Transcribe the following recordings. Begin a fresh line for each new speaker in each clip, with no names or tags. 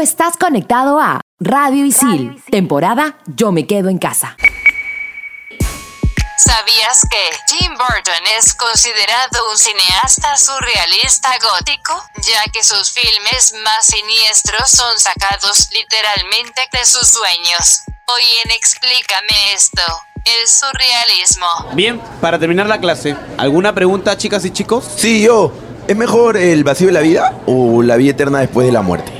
estás conectado a Radio Isil, temporada Yo me quedo en casa.
¿Sabías que Tim Burton es considerado un cineasta surrealista gótico? Ya que sus filmes más siniestros son sacados literalmente de sus sueños. Hoy en Explícame esto, el surrealismo.
Bien, para terminar la clase, ¿alguna pregunta chicas y chicos?
Sí, yo. ¿Es mejor el vacío de la vida o la vida eterna después de la muerte?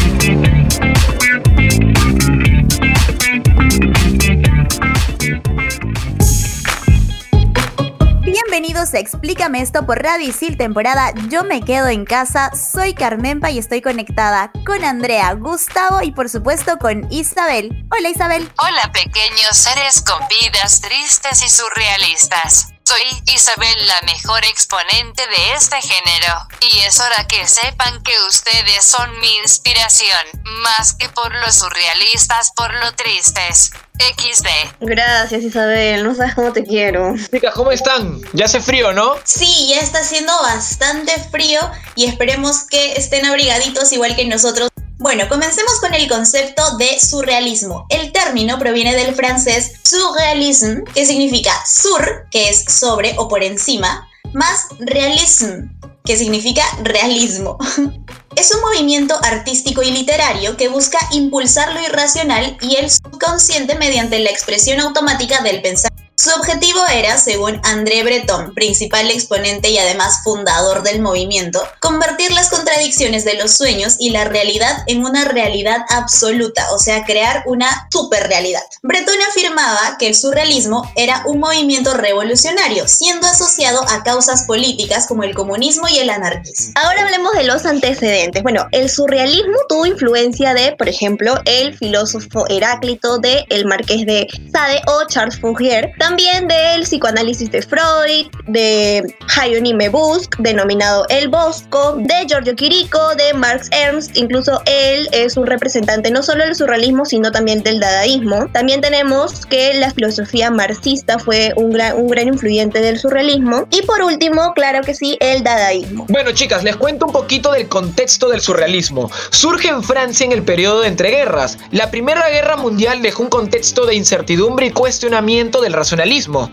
Bienvenidos Explícame esto por Radio Isil, temporada Yo me quedo en casa. Soy Carmenpa y estoy conectada con Andrea, Gustavo y por supuesto con Isabel. Hola Isabel.
Hola pequeños seres con vidas tristes y surrealistas. Soy Isabel, la mejor exponente de este género. Y es hora que sepan que ustedes son mi inspiración, más que por los surrealistas, por lo tristes. XD.
Gracias Isabel, no sabes cómo te quiero.
Chicas, ¿cómo están? Ya hace frío, ¿no?
Sí, ya está haciendo bastante frío y esperemos que estén abrigaditos igual que nosotros. Bueno, comencemos con el concepto de surrealismo. El término proviene del francés surrealisme, que significa sur, que es sobre o por encima, más realisme, que significa realismo. Es un movimiento artístico y literario que busca impulsar lo irracional y el subconsciente mediante la expresión automática del pensamiento. Su objetivo era, según André Breton, principal exponente y además fundador del movimiento, convertir las contradicciones de los sueños y la realidad en una realidad absoluta, o sea, crear una superrealidad. Breton afirmaba que el surrealismo era un movimiento revolucionario, siendo asociado a causas políticas como el comunismo y el anarquismo.
Ahora hablemos de los antecedentes. Bueno, el surrealismo tuvo influencia de, por ejemplo, el filósofo Heráclito, de el Marqués de Sade o Charles Fourier, del psicoanálisis de Freud, de Hieronyme Busk, denominado El Bosco, de Giorgio Quirico, de Marx Ernst, incluso él es un representante no solo del surrealismo, sino también del dadaísmo. También tenemos que la filosofía marxista fue un gran, un gran influyente del surrealismo. Y por último, claro que sí, el dadaísmo.
Bueno, chicas, les cuento un poquito del contexto del surrealismo. Surge en Francia en el periodo de entreguerras. La Primera Guerra Mundial dejó un contexto de incertidumbre y cuestionamiento del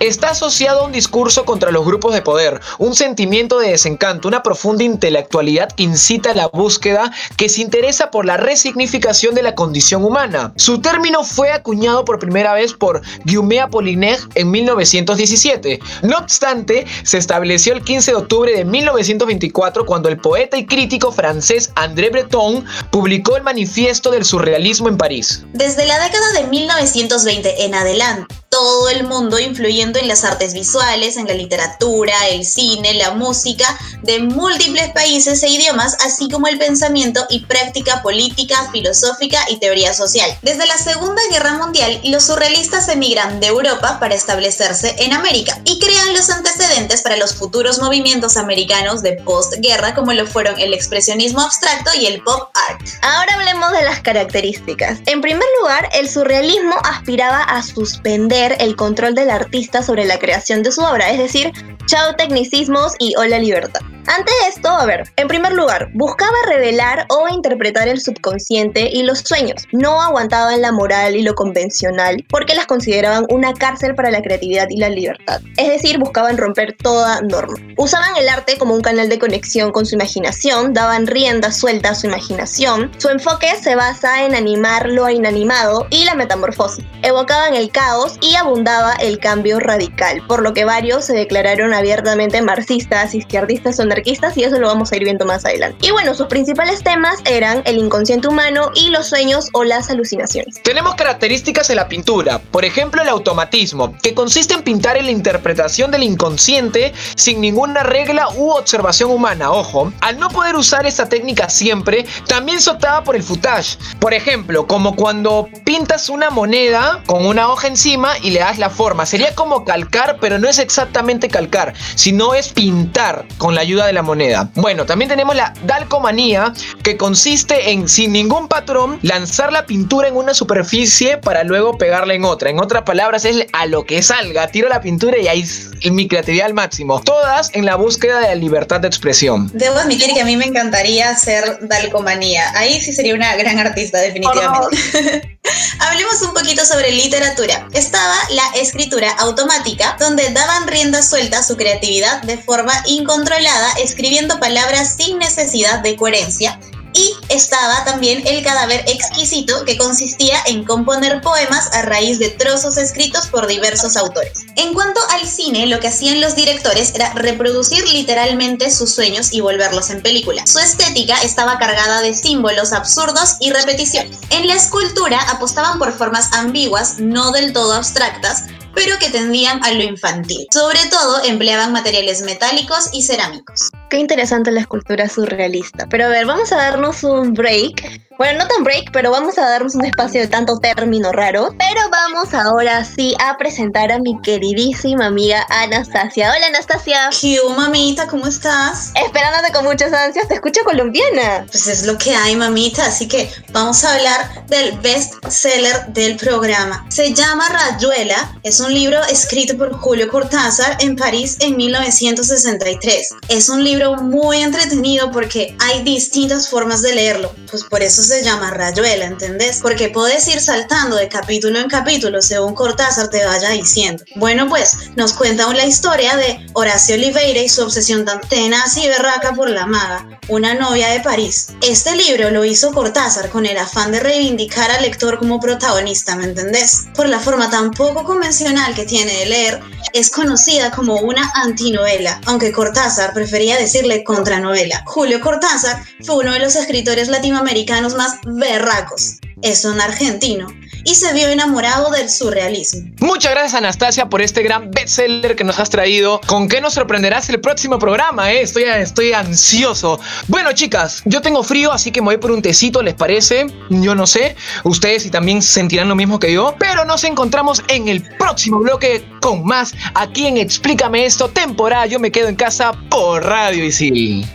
Está asociado a un discurso contra los grupos de poder, un sentimiento de desencanto, una profunda intelectualidad que incita a la búsqueda que se interesa por la resignificación de la condición humana. Su término fue acuñado por primera vez por Guillaume Apollinaire en 1917. No obstante, se estableció el 15 de octubre de 1924 cuando el poeta y crítico francés André Breton publicó el Manifiesto del Surrealismo en París.
Desde la década de 1920 en adelante, todo el mundo influyendo en las artes visuales, en la literatura, el cine, la música de múltiples países e idiomas, así como el pensamiento y práctica política, filosófica y teoría social. Desde la Segunda Guerra Mundial, los surrealistas emigran de Europa para establecerse en América y crean los antecedentes para los futuros movimientos americanos de postguerra como lo fueron el expresionismo abstracto y el pop art.
Ahora hablemos de las características. En primer lugar, el surrealismo aspiraba a suspender el control del artista sobre la creación de su obra, es decir, chao tecnicismos y hola libertad. Ante esto, a ver, en primer lugar, buscaba revelar o interpretar el subconsciente y los sueños. No aguantaban la moral y lo convencional porque las consideraban una cárcel para la creatividad y la libertad. Es decir, buscaban romper toda norma. Usaban el arte como un canal de conexión con su imaginación, daban rienda suelta a su imaginación. Su enfoque se basa en animar lo inanimado y la metamorfosis. Evocaban el caos y abundaba el cambio radical, por lo que varios se declararon abiertamente marxistas, izquierdistas o y eso lo vamos a ir viendo más adelante. Y bueno, sus principales temas eran el inconsciente humano y los sueños o las alucinaciones.
Tenemos características en la pintura, por ejemplo el automatismo, que consiste en pintar en la interpretación del inconsciente sin ninguna regla u observación humana, ojo. Al no poder usar esta técnica siempre, también se optaba por el foutage. Por ejemplo, como cuando pintas una moneda con una hoja encima y le das la forma. Sería como calcar, pero no es exactamente calcar, sino es pintar con la ayuda de la moneda. Bueno, también tenemos la dalcomanía, que consiste en, sin ningún patrón, lanzar la pintura en una superficie para luego pegarla en otra. En otras palabras, es a lo que salga. Tiro la pintura y ahí es mi creatividad al máximo. Todas en la búsqueda de la libertad de expresión.
Debo admitir que a mí me encantaría ser dalcomanía. Ahí sí sería una gran artista, definitivamente. Hablemos un poquito sobre literatura. Estaba la escritura automática, donde daban rienda suelta a su creatividad de forma incontrolada, escribiendo palabras sin necesidad de coherencia y estaba también el cadáver exquisito que consistía en componer poemas a raíz de trozos escritos por diversos autores. En cuanto al cine, lo que hacían los directores era reproducir literalmente sus sueños y volverlos en película. Su estética estaba cargada de símbolos absurdos y repeticiones. En la escultura apostaban por formas ambiguas, no del todo abstractas, pero que tendían a lo infantil. Sobre todo empleaban materiales metálicos y cerámicos.
Qué interesante la escultura surrealista. Pero a ver, vamos a darnos un break bueno, no tan break, pero vamos a darnos un espacio de tanto término raro. Pero vamos ahora sí a presentar a mi queridísima amiga Anastasia. Hola Anastasia.
¿Qué mamita? ¿Cómo estás?
Esperándote con muchas ansias, te escucho colombiana.
Pues es lo que hay, mamita. Así que vamos a hablar del best seller del programa. Se llama Rayuela. Es un libro escrito por Julio Cortázar en París en 1963. Es un libro muy entretenido porque hay distintas formas de leerlo. Pues por eso se llama rayuela, ¿entendés? Porque puedes ir saltando de capítulo en capítulo según Cortázar te vaya diciendo. Bueno, pues nos cuenta la historia de Horacio Oliveira y su obsesión tan tenaz y berraca por la maga, una novia de París. Este libro lo hizo Cortázar con el afán de reivindicar al lector como protagonista, ¿me entendés? Por la forma tan poco convencional que tiene de leer, es conocida como una antinovela, aunque Cortázar prefería decirle contranovela. Julio Cortázar fue uno de los escritores latinoamericanos más berracos. Es un argentino y se vio enamorado del surrealismo.
Muchas gracias Anastasia por este gran bestseller que nos has traído. ¿Con qué nos sorprenderás el próximo programa? Eh? Estoy, estoy ansioso. Bueno chicas, yo tengo frío así que me voy por un tecito, ¿les parece? Yo no sé. Ustedes si también sentirán lo mismo que yo. Pero nos encontramos en el próximo bloque con más aquí en Explícame esto, temporada Yo me quedo en casa por Radio Isil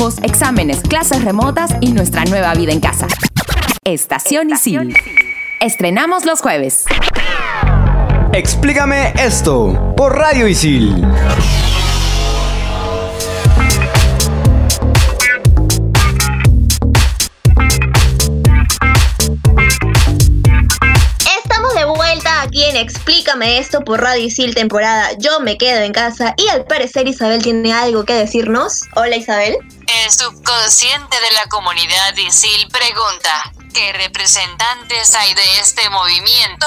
trabajos, exámenes, clases remotas y nuestra nueva vida en casa. Estación Isil. Estrenamos los jueves.
Explícame esto por Radio Isil.
Explícame esto por Radio Isil temporada Yo me quedo en casa y al parecer Isabel tiene algo que decirnos. Hola Isabel.
El subconsciente de la comunidad Isil pregunta, ¿qué representantes hay de este movimiento?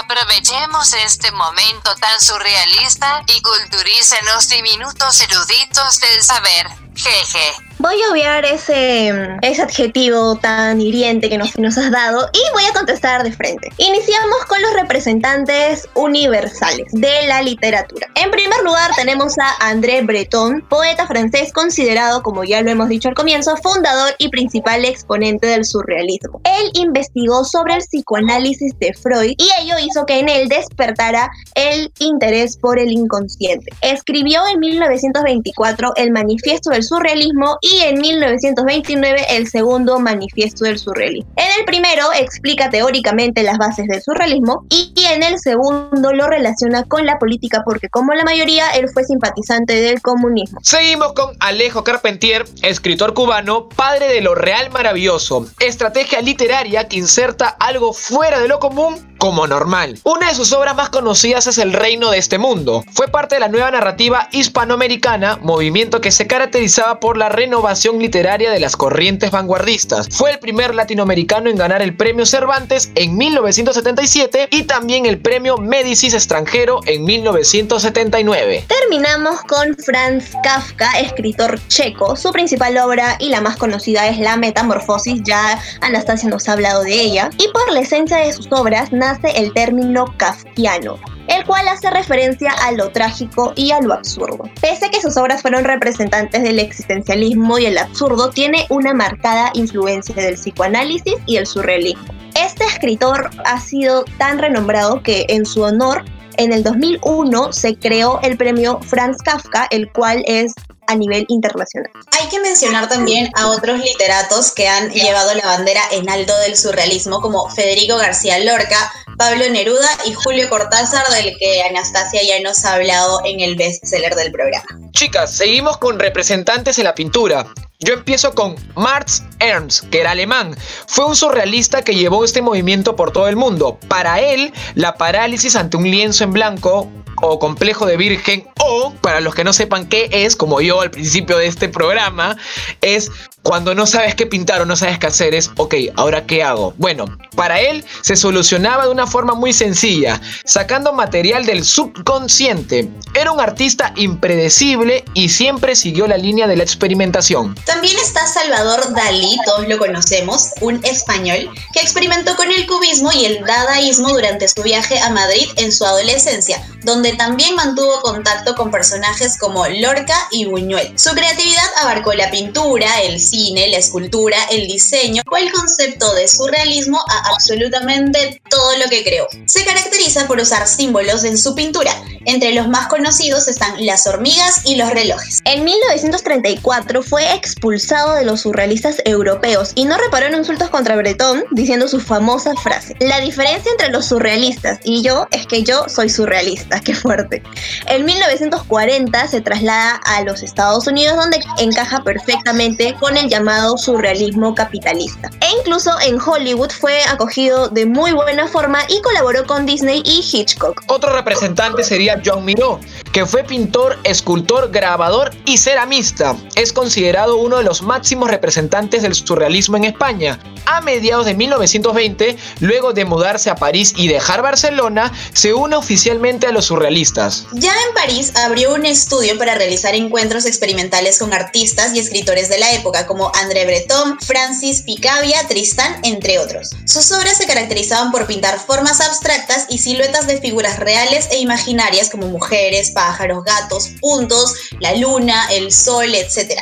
Aprovechemos este momento tan surrealista y culturícenos diminutos eruditos del saber. Jeje.
Voy a obviar ese, ese adjetivo tan hiriente que nos, nos has dado y voy a contestar de frente. Iniciamos con los representantes universales de la literatura. En primer lugar tenemos a André Breton, poeta francés considerado, como ya lo hemos dicho al comienzo, fundador y principal exponente del surrealismo. Él investigó sobre el psicoanálisis de Freud y ello hizo que en él despertara el interés por el inconsciente. Escribió en 1924 el Manifiesto del Surrealismo y en 1929 el segundo Manifiesto del Surrealismo. En el primero explica teóricamente las bases del surrealismo y en el segundo lo relaciona con la política porque como la mayoría él fue simpatizante del comunismo.
Seguimos con Alejo Carpentier, escritor cubano, padre de lo real maravilloso, estrategia literaria que inserta algo fuera de lo común como normal. Una de sus obras más conocidas es El reino de este mundo. Fue parte de la nueva narrativa hispanoamericana, movimiento que se caracterizaba por la renovación literaria de las corrientes vanguardistas. Fue el primer latinoamericano en ganar el premio Cervantes en 1977 y también el premio Médicis extranjero en 1979.
Terminamos con Franz Kafka, escritor checo. Su principal obra y la más conocida es La Metamorfosis, ya Anastasia nos ha hablado de ella. Y por la esencia de sus obras nace el término kafkiano el cual hace referencia a lo trágico y a lo absurdo. Pese a que sus obras fueron representantes del existencialismo y el absurdo, tiene una marcada influencia del psicoanálisis y el surrealismo. Este escritor ha sido tan renombrado que en su honor en el 2001 se creó el premio Franz Kafka, el cual es a nivel internacional.
Hay que mencionar también a otros literatos que han llevado la bandera en alto del surrealismo, como Federico García Lorca, Pablo Neruda y Julio Cortázar, del que Anastasia ya nos ha hablado en el bestseller del programa.
Chicas, seguimos con representantes en la pintura. Yo empiezo con Marx Ernst, que era alemán. Fue un surrealista que llevó este movimiento por todo el mundo. Para él, la parálisis ante un lienzo en blanco o complejo de virgen o, para los que no sepan qué es, como yo al principio de este programa, es cuando no sabes qué pintar o no sabes qué hacer, es, ok, ¿ahora qué hago? Bueno, para él se solucionaba de una forma muy sencilla, sacando material del subconsciente. Era un artista impredecible y siempre siguió la línea de la experimentación.
También está Salvador Dalí, todos lo conocemos, un español que experimentó con el cubismo y el dadaísmo durante su viaje a Madrid en su adolescencia, donde también mantuvo contacto con personajes como Lorca y Buñuel. Su creatividad abarcó la pintura, el cine, la escultura, el diseño o el concepto de surrealismo a absolutamente todo lo que creó. Se caracteriza por usar símbolos en su pintura. Entre los más conocidos están las hormigas y los relojes.
En 1934 fue expulsado de los surrealistas europeos y no reparó en insultos contra Breton diciendo su famosa frase. La diferencia entre los surrealistas y yo es que yo soy surrealista, qué fuerte. En 1940 se traslada a los Estados Unidos donde encaja perfectamente con el llamado surrealismo capitalista. E incluso en Hollywood fue acogido de muy buena forma y colaboró con Disney y Hitchcock.
Otro representante sería John Miró, que fue pintor, escultor, grabador y ceramista. Es considerado uno de los máximos representantes del surrealismo en España. A mediados de 1920, luego de mudarse a París y dejar Barcelona, se une oficialmente a los surrealistas.
Ya en París abrió un estudio para realizar encuentros experimentales con artistas y escritores de la época, como André Breton, Francis Picabia, Tristan, entre otros. Sus obras se caracterizaban por pintar formas abstractas y siluetas de figuras reales e imaginarias como mujeres, pájaros, gatos, puntos, la luna, el sol, etc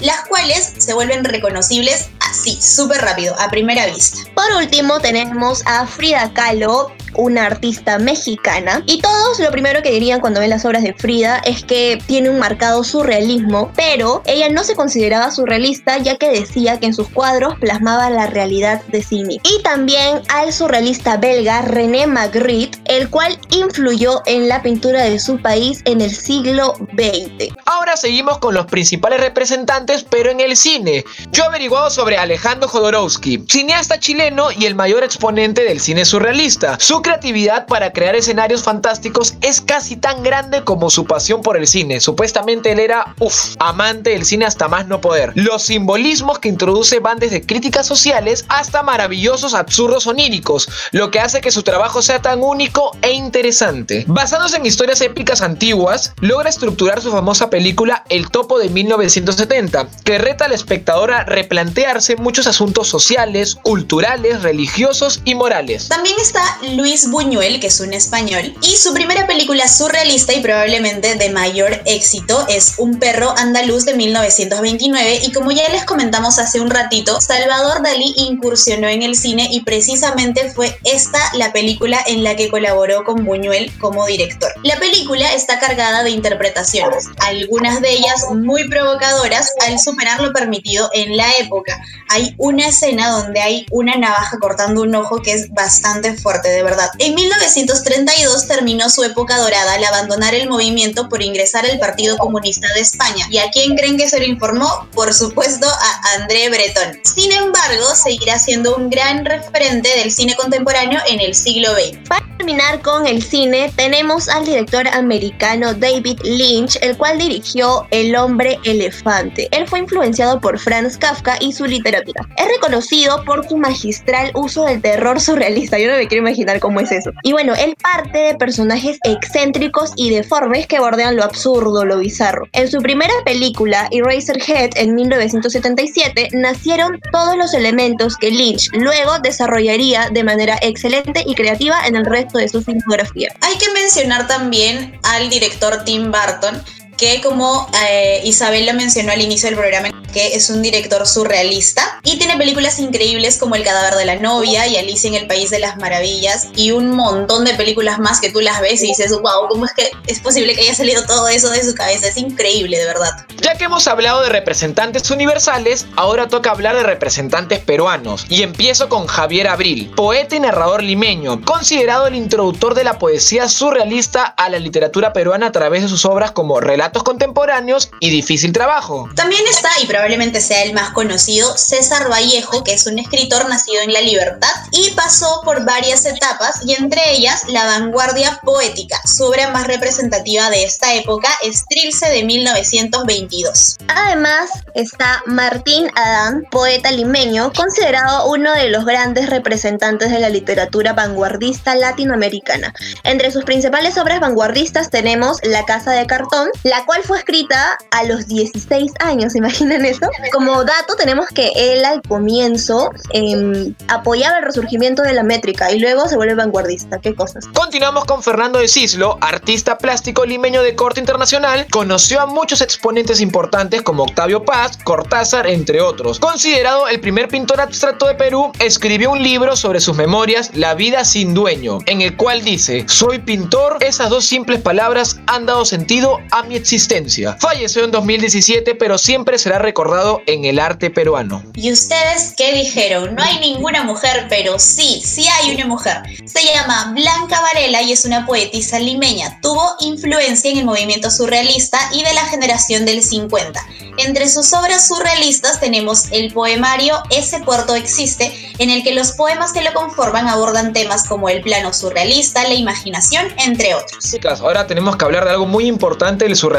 las cuales se vuelven reconocibles así, súper rápido, a primera vista.
Por último tenemos a Frida Kahlo, una artista mexicana. Y todos lo primero que dirían cuando ven las obras de Frida es que tiene un marcado surrealismo, pero ella no se consideraba surrealista ya que decía que en sus cuadros plasmaba la realidad de sí misma. Y también al surrealista belga René Magritte, el cual influyó en la pintura de su país en el siglo XX.
Ahora seguimos con los principales representantes, pero en el cine. Yo he averiguado sobre Alejandro Jodorowsky, cineasta chileno y el mayor exponente del cine surrealista. Su creatividad para crear escenarios fantásticos es casi tan grande como su pasión por el cine. Supuestamente él era, uff, amante del cine hasta más no poder. Los simbolismos que introduce van desde críticas sociales hasta maravillosos absurdos oníricos, lo que hace que su trabajo sea tan único e interesante. Basándose en historias épicas antiguas, logra estructurar su famosa película El Topo de 1970, que reta al espectador a replantearse muchos asuntos sociales, culturales, religiosos y morales.
También está Luis Buñuel, que es un español, y su primera película surrealista y probablemente de mayor éxito es Un perro andaluz de 1929 y como ya les comentamos hace un ratito, Salvador Dalí incursionó en el cine y precisamente fue esta la película en la que colaboró con Buñuel como director. La película está cargada de interpretaciones, algunas de ellas muy provocadoras al superar lo permitido en la época. Hay una escena donde hay una navaja cortando un ojo que es bastante fuerte, de verdad En 1932 terminó su época dorada al abandonar el movimiento por ingresar al Partido Comunista de España. ¿Y a quién creen que se lo informó? Por supuesto a André Breton. Sin embargo, seguirá siendo un gran referente del cine contemporáneo en el siglo XX.
Para terminar con el cine, tenemos al director americano David Lynch, el cual dirigió El hombre elefante. Él fue influenciado por Franz Kafka y su literatura. Es reconocido por su magistral uso del terror surrealista. Yo no me quiero imaginar cómo es eso. Y bueno, él parte de personajes excéntricos y deformes que bordean lo absurdo, lo bizarro. En su primera película, Eraserhead, en 1977, nacieron todos los elementos que Lynch luego desarrollaría de manera excelente y creativa en el resto de su filmografía.
Hay que mencionar también al director Tim Burton, que como eh, Isabel lo mencionó al inicio del programa, que es un director surrealista y tiene películas increíbles como El cadáver de la novia y Alicia en el País de las Maravillas y un montón de películas más que tú las ves y dices, wow, ¿cómo es que es posible que haya salido todo eso de su cabeza? Es increíble, de verdad.
Ya que hemos hablado de representantes universales, ahora toca hablar de representantes peruanos y empiezo con Javier Abril, poeta y narrador limeño, considerado el introductor de la poesía surrealista a la literatura peruana a través de sus obras como Relatos contemporáneos y Difícil trabajo.
También está, y probablemente sea el más conocido, César Vallejo, que es un escritor nacido en La Libertad y pasó por varias etapas y entre ellas La Vanguardia Poética, su obra más representativa de esta época es Trilce de 1922.
Además está Martín Adán, poeta limeño, considerado uno de los grandes representantes de la literatura vanguardista latinoamericana. Entre sus principales obras vanguardistas tenemos La Casa de Cartón, la cual fue escrita a los 16 años, ¿imaginan eso? Como dato tenemos que él al comienzo em, apoyaba el resurgimiento de la métrica y luego se vuelve vanguardista, qué cosas.
Continuamos con Fernando de Cislo, artista plástico limeño de corte internacional, conoció a muchos exponentes importantes como Octavio Paz, Cortázar, entre otros. Considerado el primer pintor abstracto de Perú, escribió un libro sobre sus memorias, La vida sin dueño, en el cual dice, soy pintor, esas dos simples palabras han dado sentido a mi existencia. Falleció en 2017, pero siempre será recordado en el arte peruano.
¿Y ustedes qué dijeron? No hay ninguna mujer, pero sí, sí hay una mujer. Se llama Blanca Varela y es una poetisa limeña. Tuvo influencia en el movimiento surrealista y de la generación del 50. Entre sus obras surrealistas tenemos el poemario Ese puerto existe, en el que los poemas que lo conforman abordan temas como el plano surrealista, la imaginación, entre otros.
Chicas, ahora tenemos que hablar de algo muy importante del surrealismo,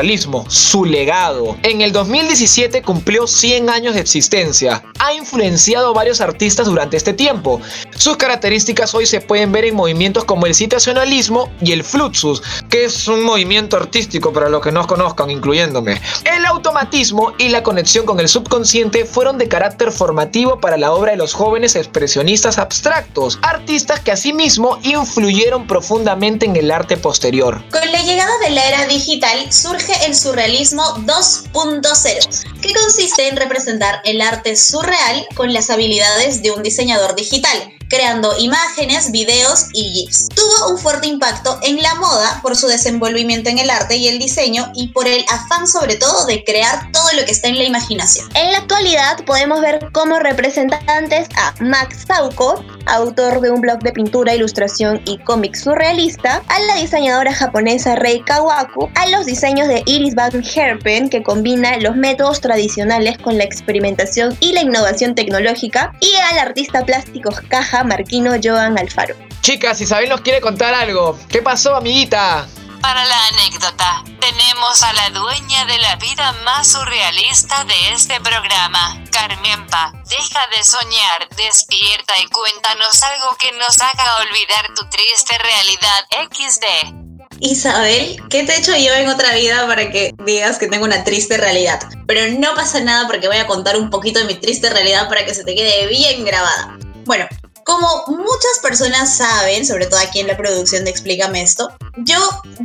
su legado. En el 2017 cumplió 100 años de existencia. Ha influenciado a varios artistas durante este tiempo. Sus características hoy se pueden ver en movimientos como el citacionalismo y el fluxus, que es un movimiento artístico para los que no conozcan, incluyéndome. El automatismo y la conexión con el subconsciente fueron de carácter formativo para la obra de los jóvenes expresionistas abstractos, artistas que asimismo influyeron profundamente en el arte posterior.
Con la llegada de la era digital surge el surrealismo 2.0, que consiste en representar el arte surreal con las habilidades de un diseñador digital creando imágenes, videos y GIFs. Tuvo un fuerte impacto en la moda por su desenvolvimiento en el arte y el diseño y por el afán sobre todo de crear todo lo que está en la imaginación.
En la actualidad podemos ver como representantes a Max Sauco, autor de un blog de pintura, ilustración y cómic surrealista, a la diseñadora japonesa Rei Kawaku, a los diseños de Iris Van Herpen que combina los métodos tradicionales con la experimentación y la innovación tecnológica, y al artista plástico Caja Marquino Joan Alfaro.
Chicas, Isabel nos quiere contar algo. ¿Qué pasó, amiguita?
Para la anécdota, tenemos a la dueña de la vida más surrealista de este programa, Carmenpa. Deja de soñar, despierta y cuéntanos algo que nos haga olvidar tu triste realidad XD.
Isabel, ¿qué te he hecho yo en otra vida para que digas que tengo una triste realidad? Pero no pasa nada porque voy a contar un poquito de mi triste realidad para que se te quede bien grabada. Bueno, como muchas personas saben, sobre todo aquí en la producción de Explícame esto, yo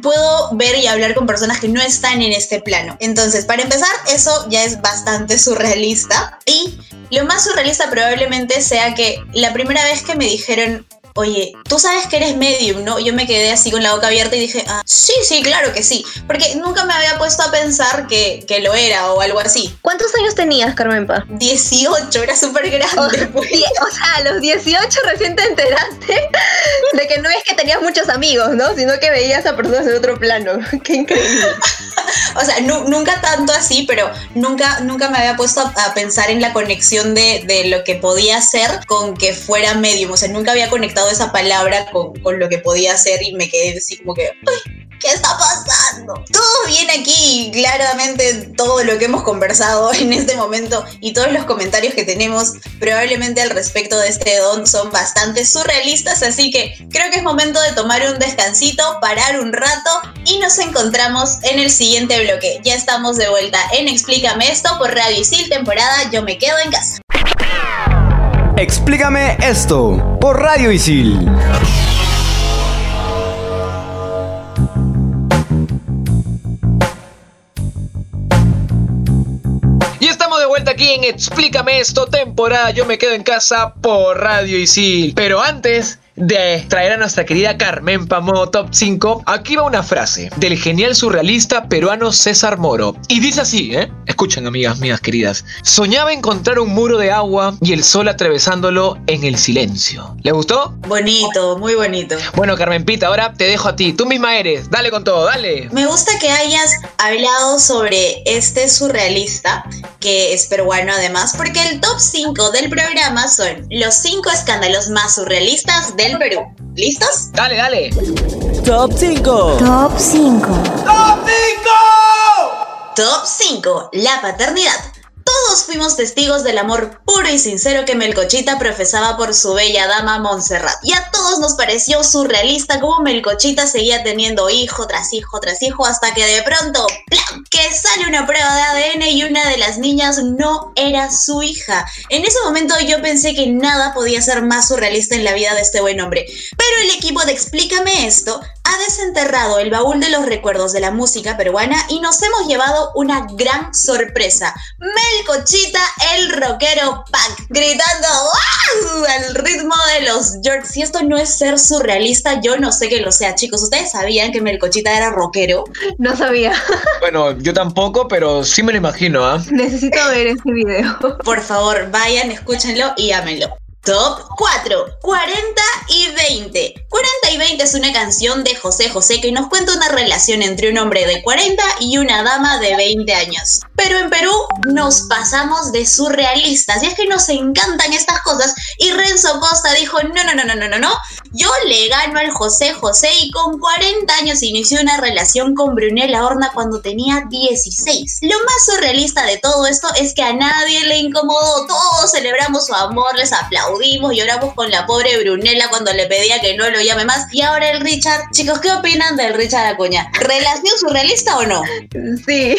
puedo ver y hablar con personas que no están en este plano. Entonces, para empezar, eso ya es bastante surrealista. Y lo más surrealista probablemente sea que la primera vez que me dijeron oye, tú sabes que eres medium, ¿no? Yo me quedé así con la boca abierta y dije, ah, sí, sí, claro que sí. Porque nunca me había puesto a pensar que, que lo era o algo así.
¿Cuántos años tenías, Carmenpa?
18, era súper grande.
O,
pues.
o sea, a los 18 recién te enteraste de que no es que tenías muchos amigos, ¿no? Sino que veías a personas en otro plano. Qué increíble.
o sea, nu- nunca tanto así, pero nunca, nunca me había puesto a, pensar en la conexión de, de lo que podía ser con que fuera medium. O sea, nunca había conectado esa palabra con, con lo que podía ser y me quedé así como que, "Ay, ¿qué está pasando? Todo bien aquí, claramente todo lo que hemos conversado en este momento y todos los comentarios que tenemos probablemente al respecto de este don son bastante surrealistas, así que creo que es momento de tomar un descansito, parar un rato y nos encontramos en el siguiente bloque. Ya estamos de vuelta en Explícame esto por Radio Isil, temporada Yo me quedo en casa.
Explícame esto por Radio Isil.
Explícame esto, temporada Yo me quedo en casa por Radio Isil. Pero antes de traer a nuestra querida Carmen Pamo Top 5, aquí va una frase del genial surrealista peruano César Moro. Y dice así, ¿eh? Escuchen, amigas mías queridas. Soñaba encontrar un muro de agua y el sol atravesándolo en el silencio. ¿Le gustó?
Bonito, muy bonito.
Bueno, Carmen Pita, ahora te dejo a ti. Tú misma eres. Dale con todo, dale.
Me gusta que hayas hablado sobre este surrealista, que es peruano además, porque el top 5 del programa son los 5 escándalos más surrealistas del Perú. ¿Listos?
Dale, dale.
Top 5.
Top 5.
Top 5. La paternidad. Todos fuimos testigos del amor puro y sincero que Melcochita profesaba por su bella dama Montserrat. Y a todos nos pareció surrealista cómo Melcochita seguía teniendo hijo tras hijo tras hijo hasta que de pronto, ¡plam! que sale una prueba de ADN y una de las niñas no era su hija. En ese momento yo pensé que nada podía ser más surrealista en la vida de este buen hombre. Pero el equipo de Explícame esto ha desenterrado el baúl de los recuerdos de la música peruana y nos hemos llevado una gran sorpresa. Melcochita, el rockero punk, gritando ¡Wow! al ritmo de los Yorks. Si esto no es ser surrealista, yo no sé que lo sea, chicos. ¿Ustedes sabían que Melcochita era rockero?
No sabía.
Bueno, yo tampoco, pero sí me lo imagino, ¿ah?
Necesito ver ese video.
Por favor, vayan, escúchenlo y ámenlo. Top 4, 40 y 20. 40 y 20 es una canción de José José que nos cuenta una relación entre un hombre de 40 y una dama de 20 años. Pero en Perú nos pasamos de surrealistas y es que nos encantan estas cosas y Renzo Costa dijo, no, no, no, no, no, no, no, yo le gano al José José y con 40 años inició una relación con Brunella Horna cuando tenía 16. Lo más surrealista de todo esto es que a nadie le incomodó, todos celebramos su amor, les aplaudimos, lloramos con la pobre Brunella cuando le pedía que no lo llame más y ahora el Richard, chicos, ¿qué opinan del Richard Acuña? ¿Relación surrealista o no?
Sí.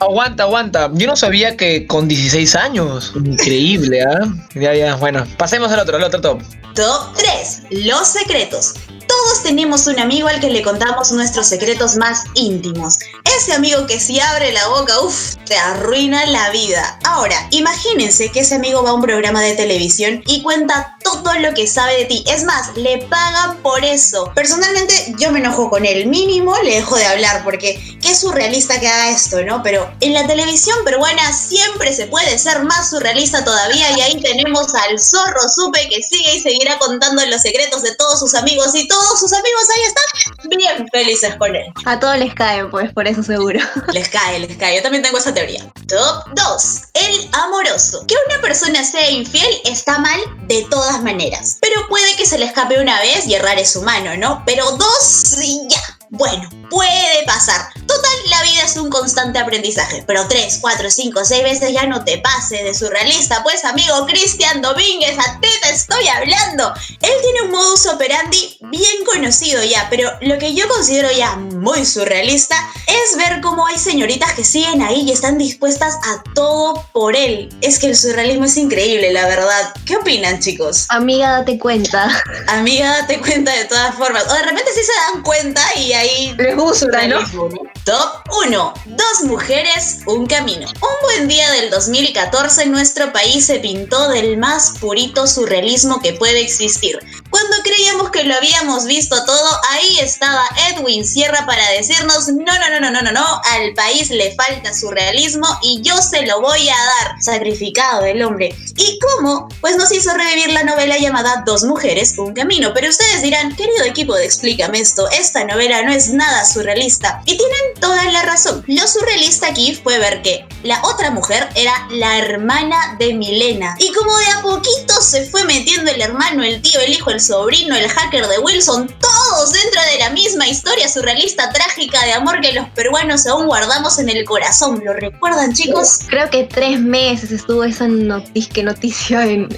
Aguanta, aguanta. Yo no sabía que con 16 años. Increíble, ¿ah? Ya, ya, bueno. Pasemos al otro, al otro top.
Top 3. Los secretos. Todos tenemos un amigo al que le contamos nuestros secretos más íntimos. Ese amigo que si abre la boca, uff, te arruina la vida. Ahora, imagínense que ese amigo va a un programa de televisión y cuenta todo lo que sabe de ti. Es más, le pagan por eso. Personalmente, yo me enojo con él. Mínimo le dejo de hablar porque qué surrealista que haga esto, ¿no? Pero en la televisión peruana siempre se puede ser más surrealista todavía y ahí tenemos al zorro supe que sigue y seguirá contando los secretos de todos sus amigos y todos sus amigos ahí están bien felices con él.
A todos les caen, pues, por eso seguro.
Les cae, les cae. Yo también tengo esa teoría. Top 2. El amoroso. Que una persona sea infiel está mal de todas maneras. Pero puede que se le escape una vez y errar es humano, ¿no? Pero dos y ya. Bueno, puede pasar. Total, la vida es un constante aprendizaje. Pero tres, cuatro, cinco, seis veces ya no te pase de surrealista. Pues amigo Cristian Domínguez, a ti te estoy hablando. Él tiene un modus operandi bien conocido ya, pero lo que yo considero ya muy surrealista es ver cómo hay señoritas que siguen ahí y están dispuestas a todo por él. Es que el surrealismo es increíble, la verdad. ¿Qué opinan, chicos?
Amiga, date cuenta.
Amiga, date cuenta de todas formas. O de repente sí se dan cuenta y ahí Surrealismo, ¿no? Top 1. Dos mujeres, un camino. Un buen día del 2014 nuestro país se pintó del más purito surrealismo que puede existir. Cuando creíamos que lo habíamos visto todo, ahí estaba Edwin Sierra para decirnos, no, no, no, no, no, no, no, al país le falta surrealismo y yo se lo voy a dar. Sacrificado el hombre. ¿Y cómo? Pues nos hizo revivir la novela llamada Dos mujeres, un camino. Pero ustedes dirán, querido equipo de Explícame esto, esta novela no es nada surrealista. Y tienen toda la razón. Lo surrealista aquí fue ver que la otra mujer era la hermana de Milena. Y como de a poquito se fue metiendo el hermano, el tío, el hijo, el sobrino, el hacker de Wilson, todos dentro de la misma historia surrealista trágica de amor que los peruanos aún guardamos en el corazón. ¿Lo recuerdan, chicos?
Creo que tres meses estuvo esa noticia, noticia en,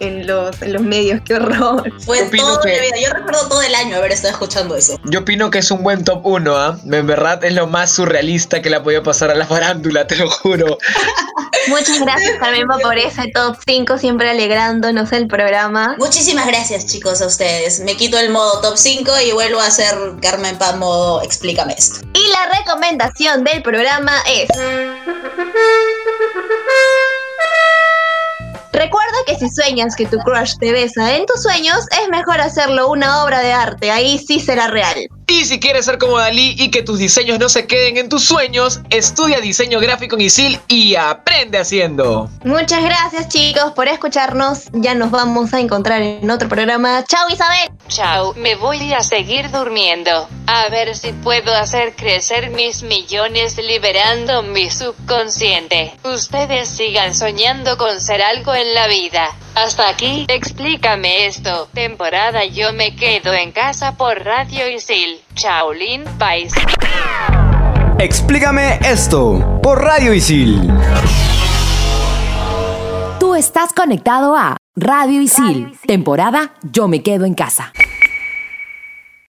en, los, en los medios. ¡Qué horror!
Fue todo la vida. Yo recuerdo todo el año haber estado escuchando eso.
Yo opino que es un buen top 1, ¿ah? En verdad es lo más surrealista que le ha podido pasar a la farándula, te lo juro.
Muchas gracias, Carmen, por ese top 5, siempre alegrándonos el programa.
Muchísimas gracias, chicos, a ustedes. Me quito el modo top 5 y vuelvo a hacer Carmen Pan modo Explícame esto.
Y la recomendación del programa es. Recuerda que si sueñas que tu crush te besa en tus sueños, es mejor hacerlo una obra de arte, ahí sí será real.
Y si quieres ser como Dalí y que tus diseños no se queden en tus sueños, estudia diseño gráfico en ISIL y aprende haciendo.
Muchas gracias chicos por escucharnos. Ya nos vamos a encontrar en otro programa. Chao Isabel.
Chao, me voy a seguir durmiendo. A ver si puedo hacer crecer mis millones liberando mi subconsciente. Ustedes sigan soñando con ser algo en la vida. Hasta aquí, explícame esto. Temporada Yo me quedo en casa por Radio Isil. Chaolin Pais.
Explícame esto por Radio Isil.
Tú estás conectado a Radio Isil. Temporada Yo me quedo en casa.